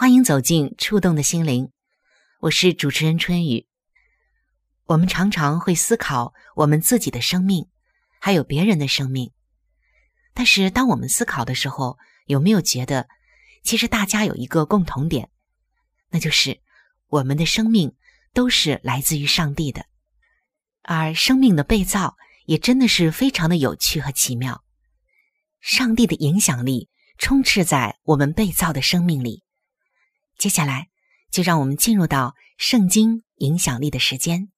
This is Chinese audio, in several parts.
欢迎走进触动的心灵，我是主持人春雨。我们常常会思考我们自己的生命，还有别人的生命。但是，当我们思考的时候，有没有觉得，其实大家有一个共同点，那就是我们的生命都是来自于上帝的，而生命的被造也真的是非常的有趣和奇妙。上帝的影响力。充斥在我们被造的生命里。接下来，就让我们进入到圣经影响力的时间，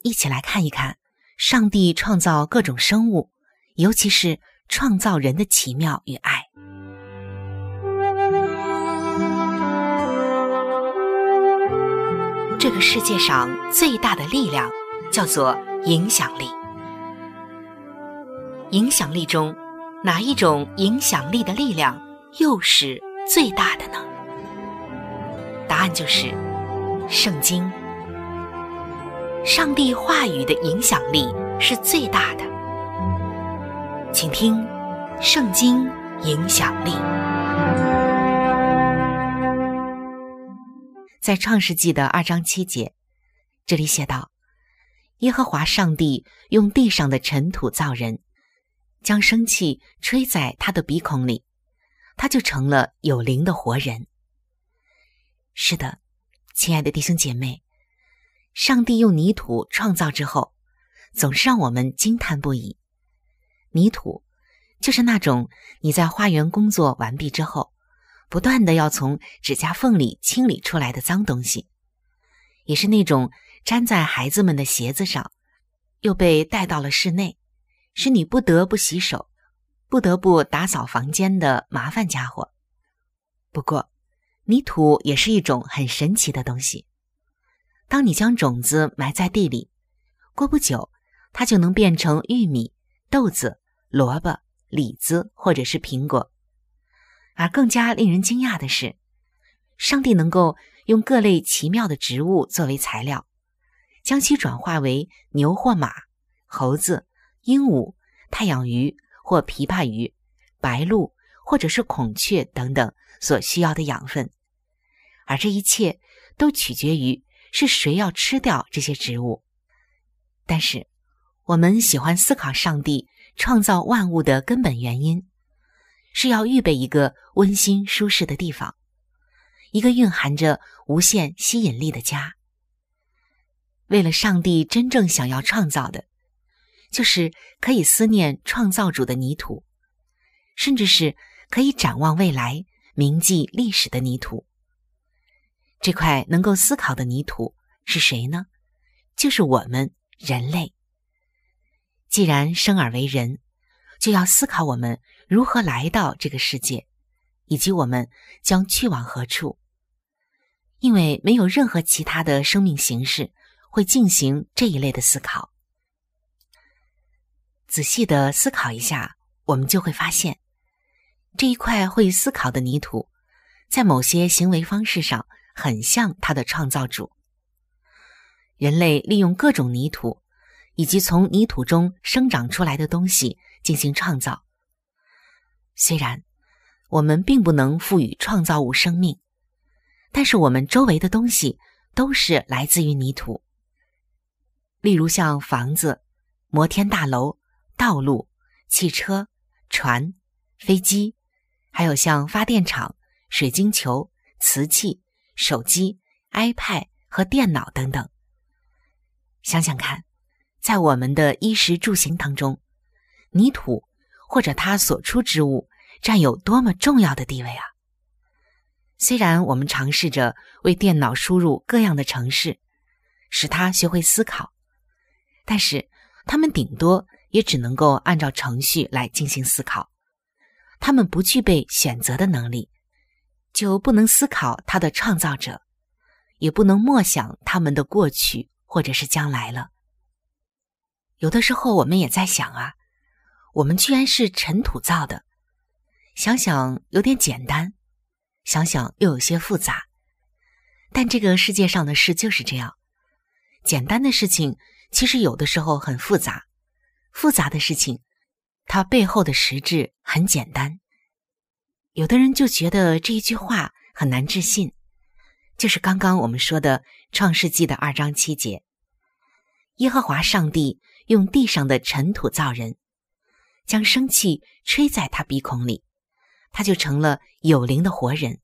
一起来看一看上帝创造各种生物，尤其是创造人的奇妙与爱。这个世界上最大的力量叫做影响力。影响力中。哪一种影响力的力量又是最大的呢？答案就是圣经。上帝话语的影响力是最大的，请听《圣经影响力》。在创世纪的二章七节，这里写道：“耶和华上帝用地上的尘土造人。”将生气吹在他的鼻孔里，他就成了有灵的活人。是的，亲爱的弟兄姐妹，上帝用泥土创造之后，总是让我们惊叹不已。泥土就是那种你在花园工作完毕之后，不断的要从指甲缝里清理出来的脏东西，也是那种粘在孩子们的鞋子上，又被带到了室内。使你不得不洗手，不得不打扫房间的麻烦家伙。不过，泥土也是一种很神奇的东西。当你将种子埋在地里，过不久，它就能变成玉米、豆子、萝卜、李子或者是苹果。而更加令人惊讶的是，上帝能够用各类奇妙的植物作为材料，将其转化为牛或马、猴子。鹦鹉、太阳鱼或琵琶鱼、白鹭或者是孔雀等等所需要的养分，而这一切都取决于是谁要吃掉这些植物。但是，我们喜欢思考上帝创造万物的根本原因，是要预备一个温馨舒适的地方，一个蕴含着无限吸引力的家。为了上帝真正想要创造的。就是可以思念创造主的泥土，甚至是可以展望未来、铭记历史的泥土。这块能够思考的泥土是谁呢？就是我们人类。既然生而为人，就要思考我们如何来到这个世界，以及我们将去往何处。因为没有任何其他的生命形式会进行这一类的思考。仔细的思考一下，我们就会发现，这一块会思考的泥土，在某些行为方式上很像他的创造主。人类利用各种泥土，以及从泥土中生长出来的东西进行创造。虽然我们并不能赋予创造物生命，但是我们周围的东西都是来自于泥土。例如像房子、摩天大楼、道路、汽车、船、飞机，还有像发电厂、水晶球、瓷器、手机、iPad 和电脑等等。想想看，在我们的衣食住行当中，泥土或者它所出之物占有多么重要的地位啊！虽然我们尝试着为电脑输入各样的程式，使它学会思考，但是它们顶多也只能够按照程序来进行思考，它们不具备选择的能力，就不能思考它的创造者，也不能默想他们的过去。或者是将来了。有的时候我们也在想啊，我们居然是尘土造的，想想有点简单，想想又有些复杂。但这个世界上的事就是这样，简单的事情其实有的时候很复杂，复杂的事情它背后的实质很简单。有的人就觉得这一句话很难置信。就是刚刚我们说的《创世纪》的二章七节，耶和华上帝用地上的尘土造人，将生气吹在他鼻孔里，他就成了有灵的活人。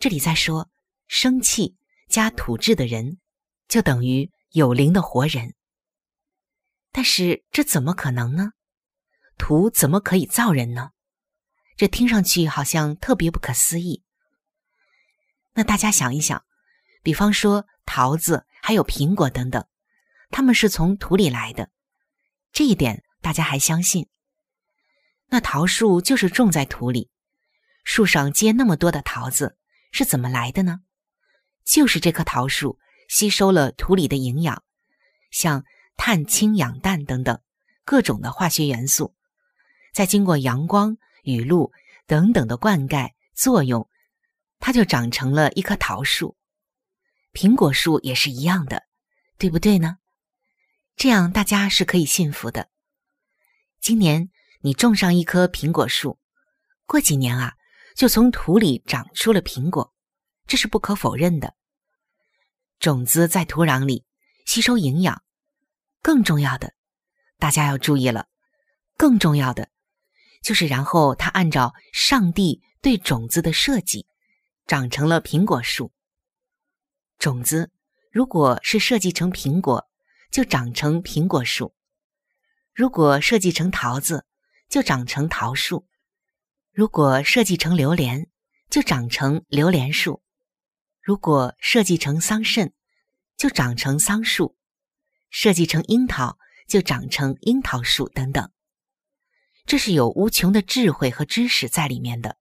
这里在说生气加土质的人，就等于有灵的活人。但是这怎么可能呢？土怎么可以造人呢？这听上去好像特别不可思议。那大家想一想，比方说桃子、还有苹果等等，它们是从土里来的，这一点大家还相信。那桃树就是种在土里，树上结那么多的桃子是怎么来的呢？就是这棵桃树吸收了土里的营养，像碳、氢、氧、氮等等各种的化学元素，再经过阳光、雨露等等的灌溉作用。它就长成了一棵桃树，苹果树也是一样的，对不对呢？这样大家是可以信服的。今年你种上一棵苹果树，过几年啊，就从土里长出了苹果，这是不可否认的。种子在土壤里吸收营养，更重要的，大家要注意了，更重要的就是，然后它按照上帝对种子的设计。长成了苹果树。种子如果是设计成苹果，就长成苹果树；如果设计成桃子，就长成桃树；如果设计成榴莲，就长成榴莲树；如果设计成桑葚，就长成桑树；设计成樱桃，就长成樱桃树等等。这是有无穷的智慧和知识在里面的。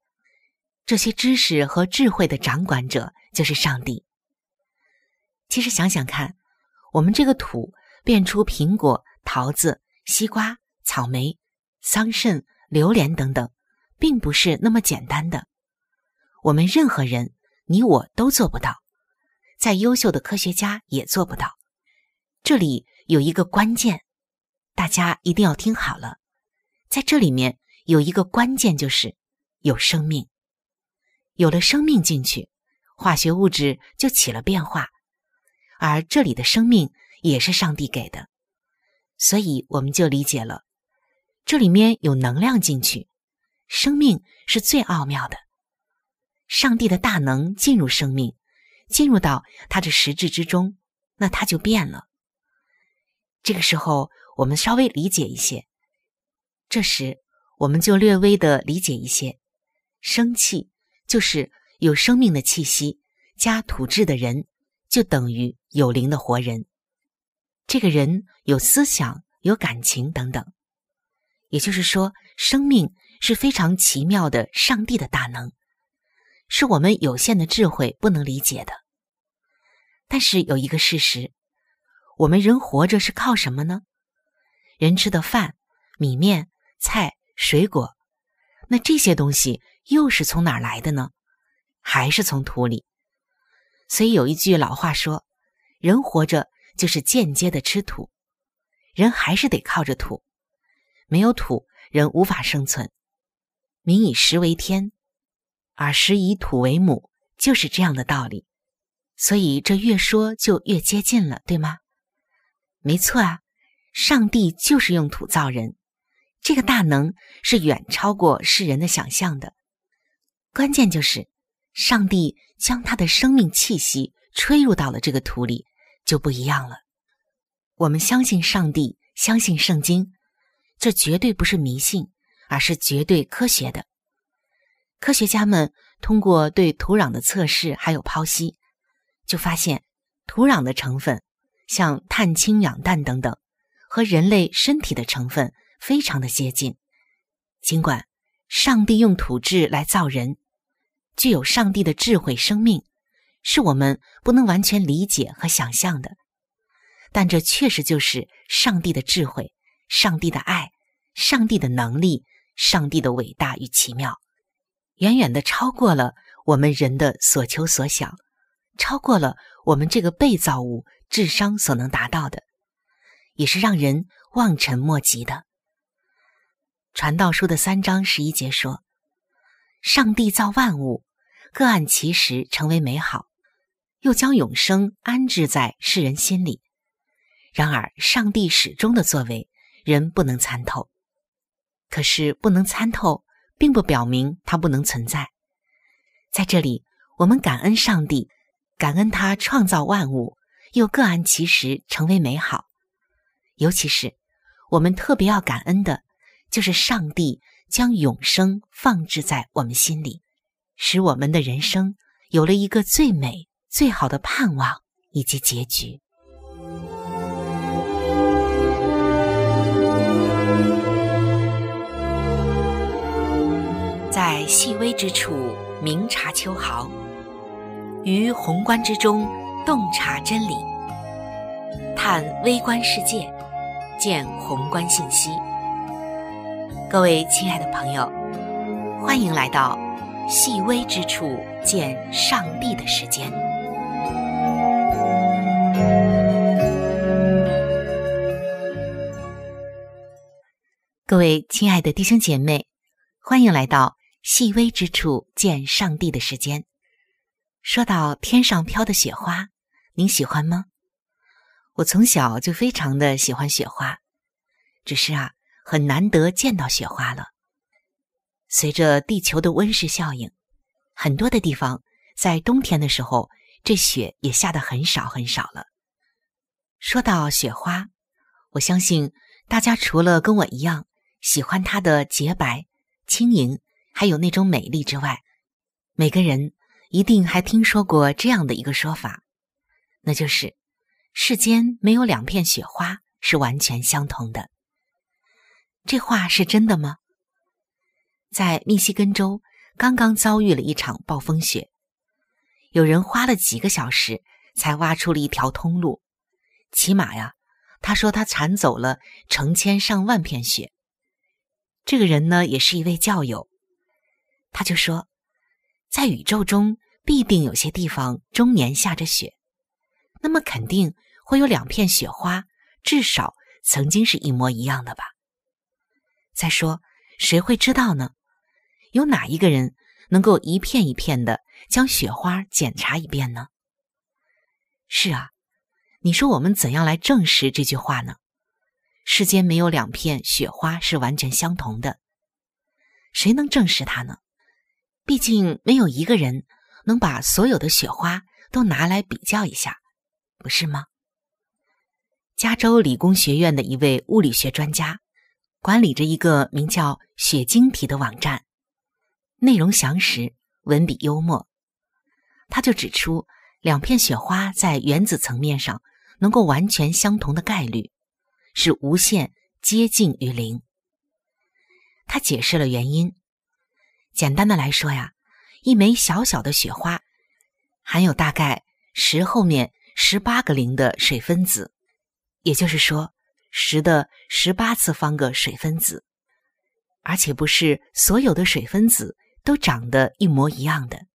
这些知识和智慧的掌管者就是上帝。其实想想看，我们这个土变出苹果、桃子、西瓜、草莓、桑葚、榴莲等等，并不是那么简单的。我们任何人，你我都做不到，再优秀的科学家也做不到。这里有一个关键，大家一定要听好了，在这里面有一个关键，就是有生命。有了生命进去，化学物质就起了变化，而这里的生命也是上帝给的，所以我们就理解了，这里面有能量进去，生命是最奥妙的。上帝的大能进入生命，进入到它的实质之中，那它就变了。这个时候，我们稍微理解一些，这时我们就略微的理解一些，生气。就是有生命的气息加土质的人，就等于有灵的活人。这个人有思想、有感情等等。也就是说，生命是非常奇妙的，上帝的大能，是我们有限的智慧不能理解的。但是有一个事实，我们人活着是靠什么呢？人吃的饭、米面、菜、水果，那这些东西。又是从哪儿来的呢？还是从土里？所以有一句老话说：“人活着就是间接的吃土，人还是得靠着土，没有土，人无法生存。民以食为天，而食以土为母，就是这样的道理。所以这越说就越接近了，对吗？没错啊，上帝就是用土造人，这个大能是远超过世人的想象的。关键就是。”上帝将他的生命气息吹入到了这个土里，就不一样了。我们相信上帝，相信圣经，这绝对不是迷信，而是绝对科学的。科学家们通过对土壤的测试还有剖析，就发现土壤的成分，像碳、氢、氧、氮等等，和人类身体的成分非常的接近。尽管上帝用土质来造人。具有上帝的智慧，生命是我们不能完全理解和想象的，但这确实就是上帝的智慧、上帝的爱、上帝的能力、上帝的伟大与奇妙，远远的超过了我们人的所求所想，超过了我们这个被造物智商所能达到的，也是让人望尘莫及的。传道书的三章十一节说：“上帝造万物。”各按其时成为美好，又将永生安置在世人心里。然而，上帝始终的作为，人不能参透。可是，不能参透，并不表明它不能存在。在这里，我们感恩上帝，感恩他创造万物，又各按其时成为美好。尤其是，我们特别要感恩的，就是上帝将永生放置在我们心里。使我们的人生有了一个最美、最好的盼望以及结局。在细微之处明察秋毫，于宏观之中洞察真理，探微观世界，见宏观信息。各位亲爱的朋友，欢迎来到。细微之处见上帝的时间。各位亲爱的弟兄姐妹，欢迎来到细微之处见上帝的时间。说到天上飘的雪花，您喜欢吗？我从小就非常的喜欢雪花，只是啊，很难得见到雪花了。随着地球的温室效应，很多的地方在冬天的时候，这雪也下的很少很少了。说到雪花，我相信大家除了跟我一样喜欢它的洁白、轻盈，还有那种美丽之外，每个人一定还听说过这样的一个说法，那就是世间没有两片雪花是完全相同的。这话是真的吗？在密西根州，刚刚遭遇了一场暴风雪，有人花了几个小时才挖出了一条通路。起码呀，他说他铲走了成千上万片雪。这个人呢，也是一位教友，他就说，在宇宙中必定有些地方终年下着雪，那么肯定会有两片雪花，至少曾经是一模一样的吧。再说，谁会知道呢？有哪一个人能够一片一片的将雪花检查一遍呢？是啊，你说我们怎样来证实这句话呢？世间没有两片雪花是完全相同的，谁能证实它呢？毕竟没有一个人能把所有的雪花都拿来比较一下，不是吗？加州理工学院的一位物理学专家管理着一个名叫“雪晶体”的网站。内容详实，文笔幽默，他就指出两片雪花在原子层面上能够完全相同的概率是无限接近于零。他解释了原因，简单的来说呀，一枚小小的雪花含有大概十后面十八个零的水分子，也就是说十的十八次方个水分子，而且不是所有的水分子。都长得一模一样的，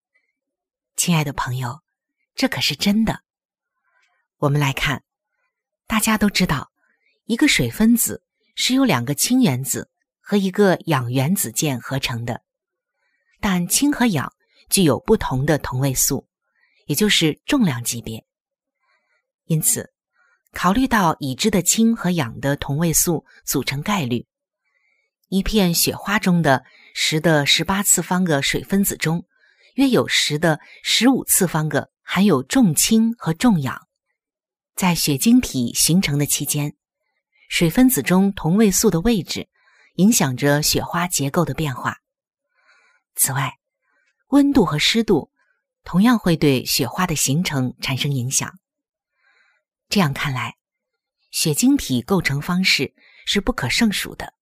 亲爱的朋友，这可是真的。我们来看，大家都知道，一个水分子是由两个氢原子和一个氧原子键合成的，但氢和氧具有不同的同位素，也就是重量级别。因此，考虑到已知的氢和氧的同位素组成概率，一片雪花中的十的十八次方个水分子中，约有十的十五次方个含有重氢和重氧。在雪晶体形成的期间，水分子中同位素的位置影响着雪花结构的变化。此外，温度和湿度同样会对雪花的形成产生影响。这样看来，雪晶体构成方式是不可胜数的。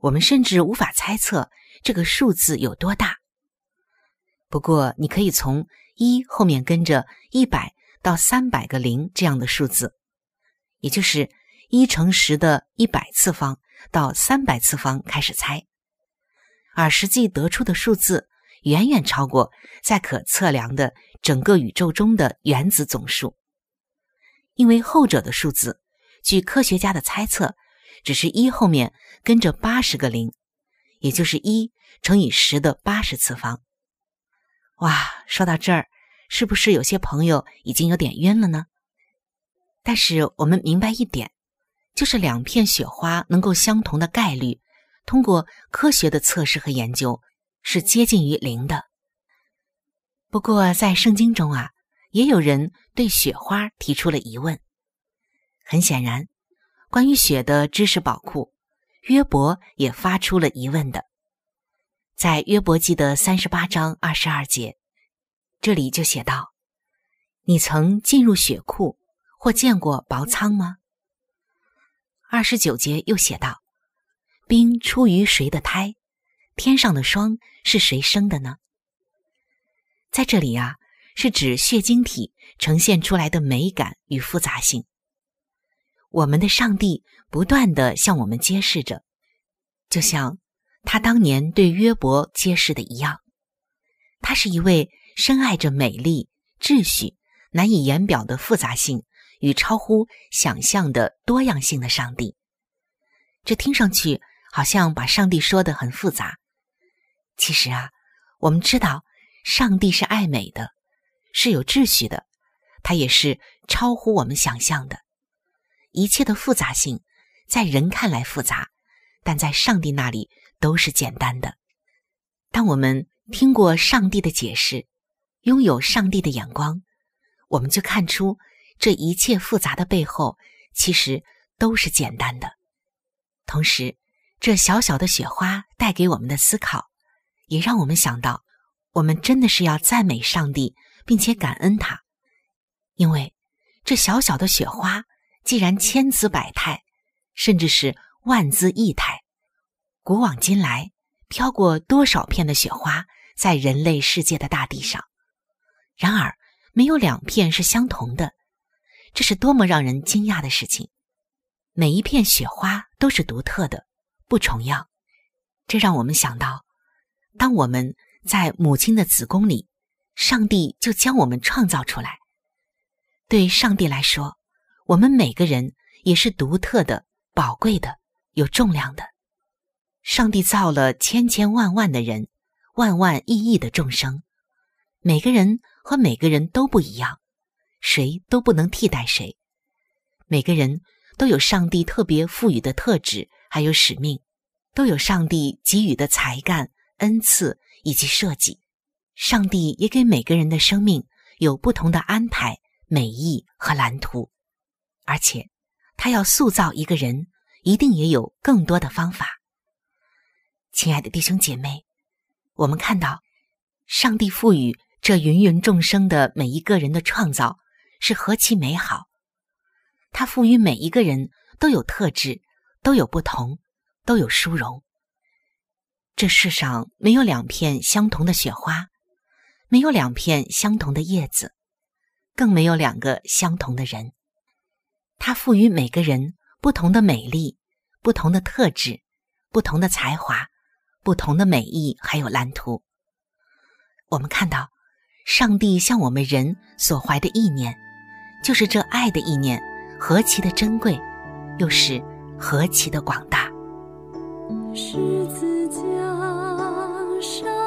我们甚至无法猜测这个数字有多大。不过，你可以从一后面跟着一百到三百个零这样的数字，也就是一乘十的一百次方到三百次方开始猜，而实际得出的数字远远超过在可测量的整个宇宙中的原子总数。因为后者的数字，据科学家的猜测，只是一后面跟着八十个零，也就是一乘以十的八十次方。哇，说到这儿，是不是有些朋友已经有点晕了呢？但是我们明白一点，就是两片雪花能够相同的概率，通过科学的测试和研究，是接近于零的。不过在圣经中啊。也有人对雪花提出了疑问。很显然，关于雪的知识宝库，约伯也发出了疑问的。在约伯记的三十八章二十二节，这里就写道：“你曾进入雪库或见过薄仓吗？”二十九节又写道：“冰出于谁的胎？天上的霜是谁生的呢？”在这里啊。是指血晶体呈现出来的美感与复杂性。我们的上帝不断的向我们揭示着，就像他当年对约伯揭示的一样，他是一位深爱着美丽、秩序、难以言表的复杂性与超乎想象的多样性的上帝。这听上去好像把上帝说的很复杂，其实啊，我们知道上帝是爱美的。是有秩序的，它也是超乎我们想象的。一切的复杂性，在人看来复杂，但在上帝那里都是简单的。当我们听过上帝的解释，拥有上帝的眼光，我们就看出这一切复杂的背后，其实都是简单的。同时，这小小的雪花带给我们的思考，也让我们想到，我们真的是要赞美上帝。并且感恩它，因为这小小的雪花，既然千姿百态，甚至是万姿异态，古往今来飘过多少片的雪花在人类世界的大地上，然而没有两片是相同的，这是多么让人惊讶的事情！每一片雪花都是独特的，不重样，这让我们想到，当我们在母亲的子宫里。上帝就将我们创造出来。对上帝来说，我们每个人也是独特的、宝贵的、有重量的。上帝造了千千万万的人，万万亿亿的众生，每个人和每个人都不一样，谁都不能替代谁。每个人都有上帝特别赋予的特质，还有使命，都有上帝给予的才干、恩赐以及设计。上帝也给每个人的生命有不同的安排、美意和蓝图，而且他要塑造一个人，一定也有更多的方法。亲爱的弟兄姐妹，我们看到上帝赋予这芸芸众生的每一个人的创造是何其美好！他赋予每一个人都有特质，都有不同，都有殊荣。这世上没有两片相同的雪花。没有两片相同的叶子，更没有两个相同的人。他赋予每个人不同的美丽、不同的特质、不同的才华、不同的美意，还有蓝图。我们看到，上帝向我们人所怀的意念，就是这爱的意念，何其的珍贵，又是何其的广大。十字架上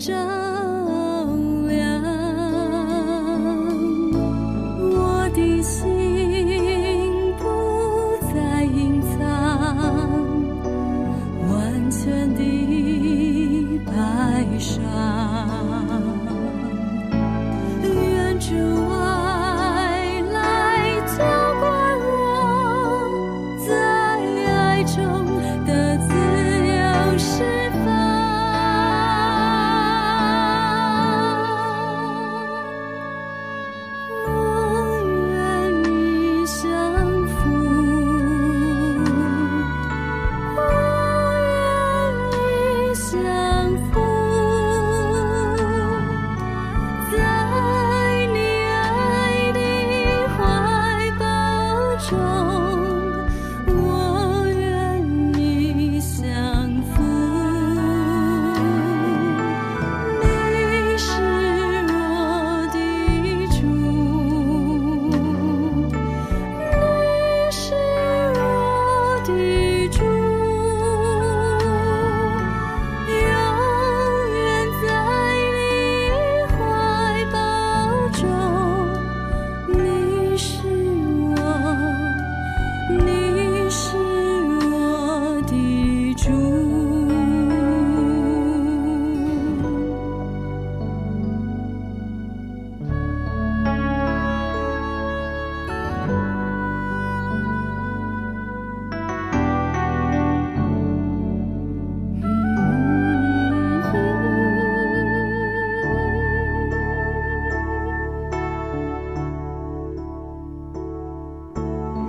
这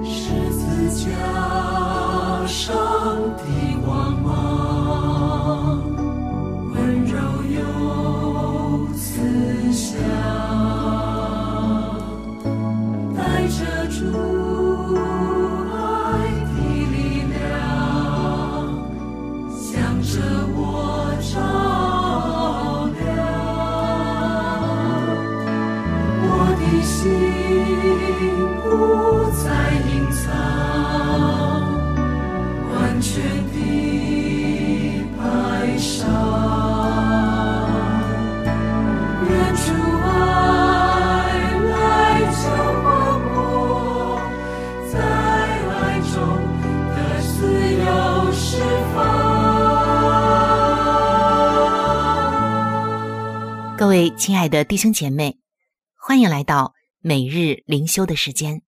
是各位亲爱的弟兄姐妹，欢迎来到每日灵修的时间。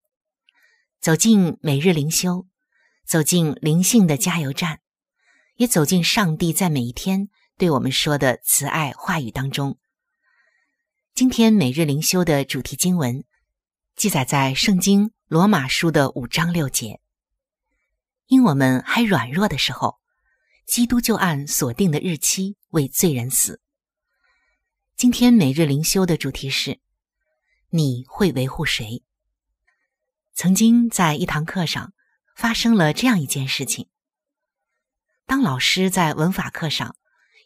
走进每日灵修，走进灵性的加油站，也走进上帝在每一天对我们说的慈爱话语当中。今天每日灵修的主题经文记载在圣经罗马书的五章六节。因我们还软弱的时候，基督就按所定的日期为罪人死。今天每日灵修的主题是：你会维护谁？曾经在一堂课上发生了这样一件事情。当老师在文法课上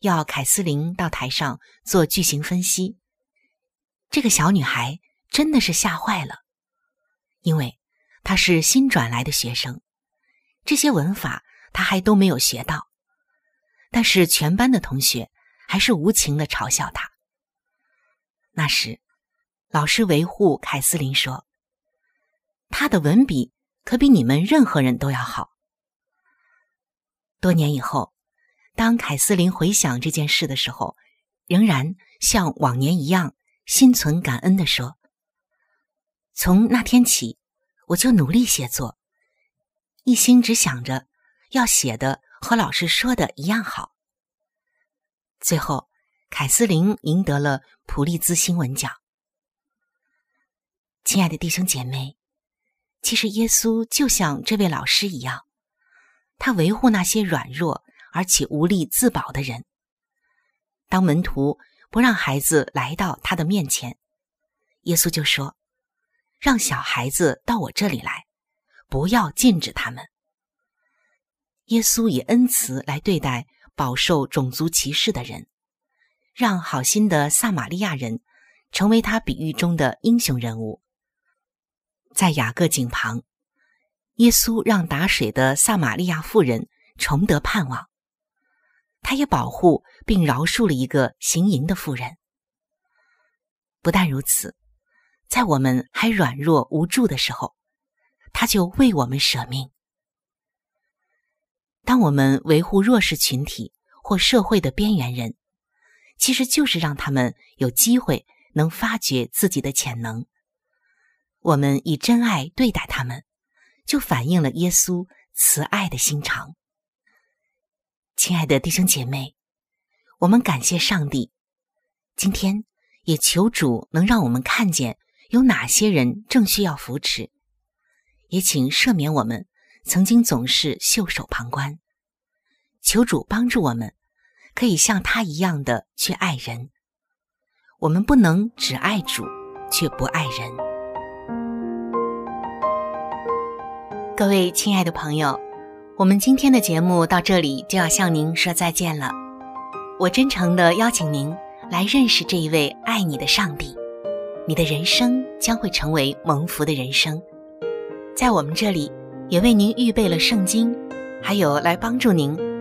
要凯斯琳到台上做句型分析，这个小女孩真的是吓坏了，因为她是新转来的学生，这些文法她还都没有学到，但是全班的同学还是无情的嘲笑她。那时，老师维护凯斯琳说。他的文笔可比你们任何人都要好。多年以后，当凯瑟琳回想这件事的时候，仍然像往年一样心存感恩地说：“从那天起，我就努力写作，一心只想着要写的和老师说的一样好。”最后，凯瑟琳赢得了普利兹新闻奖。亲爱的弟兄姐妹。其实，耶稣就像这位老师一样，他维护那些软弱而且无力自保的人。当门徒不让孩子来到他的面前，耶稣就说：“让小孩子到我这里来，不要禁止他们。”耶稣以恩慈来对待饱受种族歧视的人，让好心的撒玛利亚人成为他比喻中的英雄人物。在雅各井旁，耶稣让打水的撒玛利亚妇人重得盼望。他也保护并饶恕了一个行淫的妇人。不但如此，在我们还软弱无助的时候，他就为我们舍命。当我们维护弱势群体或社会的边缘人，其实就是让他们有机会能发掘自己的潜能。我们以真爱对待他们，就反映了耶稣慈爱的心肠。亲爱的弟兄姐妹，我们感谢上帝，今天也求主能让我们看见有哪些人正需要扶持，也请赦免我们。曾经总是袖手旁观，求主帮助我们，可以像他一样的去爱人。我们不能只爱主，却不爱人。各位亲爱的朋友，我们今天的节目到这里就要向您说再见了。我真诚的邀请您来认识这一位爱你的上帝，你的人生将会成为蒙福的人生。在我们这里。也为您预备了圣经，还有来帮助您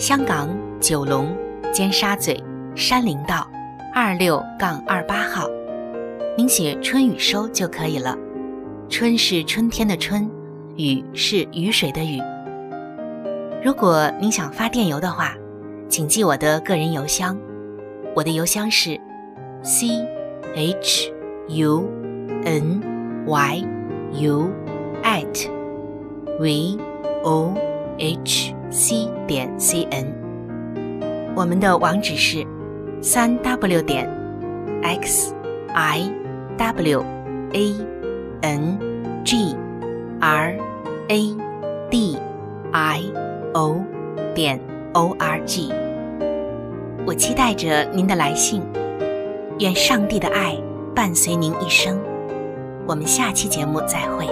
香港九龙尖沙咀山林道二六杠二八号，您写“春雨收”就可以了。春是春天的春，雨是雨水的雨。如果您想发电邮的话，请记我的个人邮箱，我的邮箱是 c h u n y u。at v o h c 点 c n，我们的网址是三 w 点 x i w a n g r a d i o 点 o r g。我期待着您的来信，愿上帝的爱伴随您一生。我们下期节目再会。